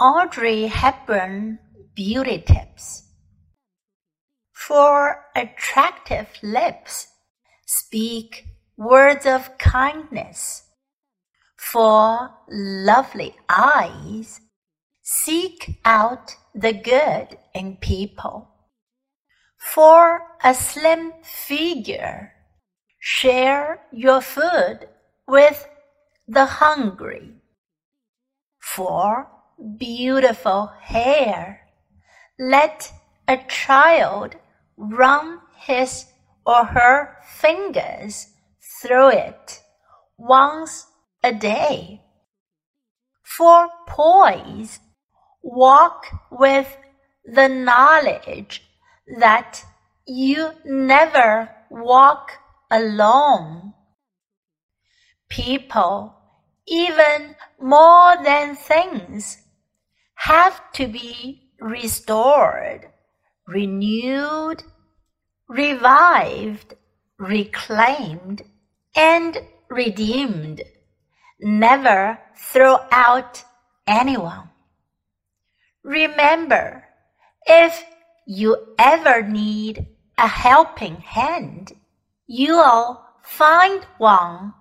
Audrey Hepburn Beauty Tips For attractive lips, speak words of kindness. For lovely eyes, seek out the good in people. For a slim figure, share your food with the hungry. For beautiful hair. Let a child run his or her fingers through it once a day. For poise, walk with the knowledge that you never walk alone. People, even more than things, have to be restored, renewed, revived, reclaimed, and redeemed. Never throw out anyone. Remember, if you ever need a helping hand, you'll find one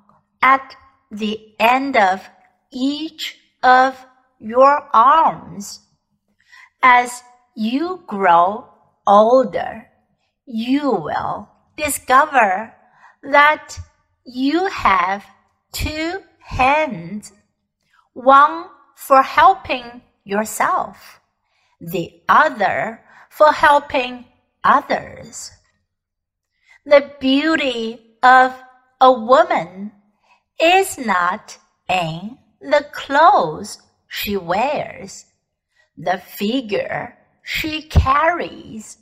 at the end of each of your arms. As you grow older, you will discover that you have two hands, one for helping yourself, the other for helping others. The beauty of a woman is not in the clothes she wears, the figure she carries,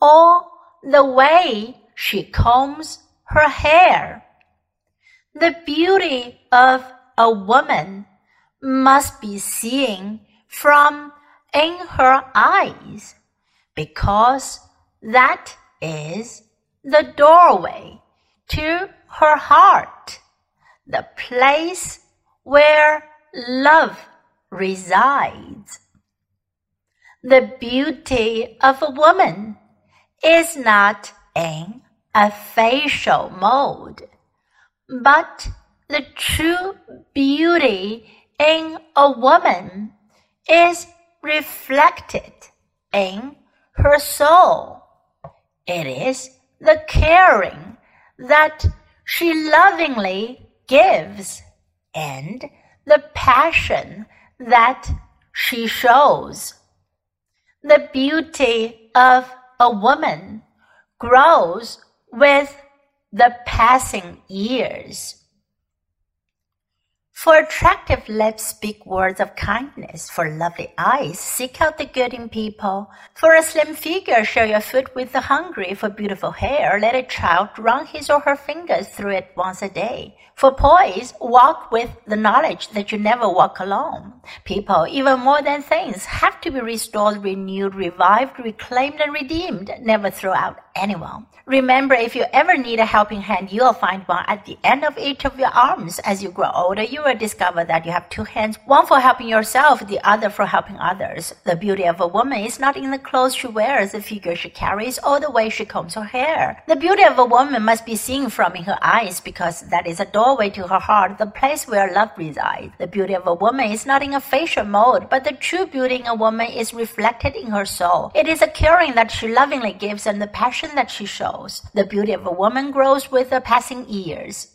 or the way she combs her hair. The beauty of a woman must be seen from in her eyes, because that is the doorway to her heart, the place where love resides. The beauty of a woman is not in a facial mode, but the true beauty in a woman is reflected in her soul. It is the caring that she lovingly gives and the passion that she shows. The beauty of a woman grows with the passing years. For attractive lips, speak words of kindness. For lovely eyes, seek out the good in people. For a slim figure, share your food with the hungry. For beautiful hair, let a child run his or her fingers through it once a day. For poise, walk with the knowledge that you never walk alone. People, even more than things, have to be restored, renewed, revived, reclaimed, and redeemed. Never throw out anyone. Remember, if you ever need a helping hand, you'll find one at the end of each of your arms. As you grow older, you will discover that you have two hands, one for helping yourself, the other for helping others. The beauty of a woman is not in the clothes she wears, the figure she carries, or the way she combs her hair. The beauty of a woman must be seen from in her eyes because that is a doorway to her heart, the place where love resides. The beauty of a woman is not in a facial mode, but the true beauty in a woman is reflected in her soul. It is a caring that she lovingly gives and the passion that she shows. The beauty of a woman grows with the passing years.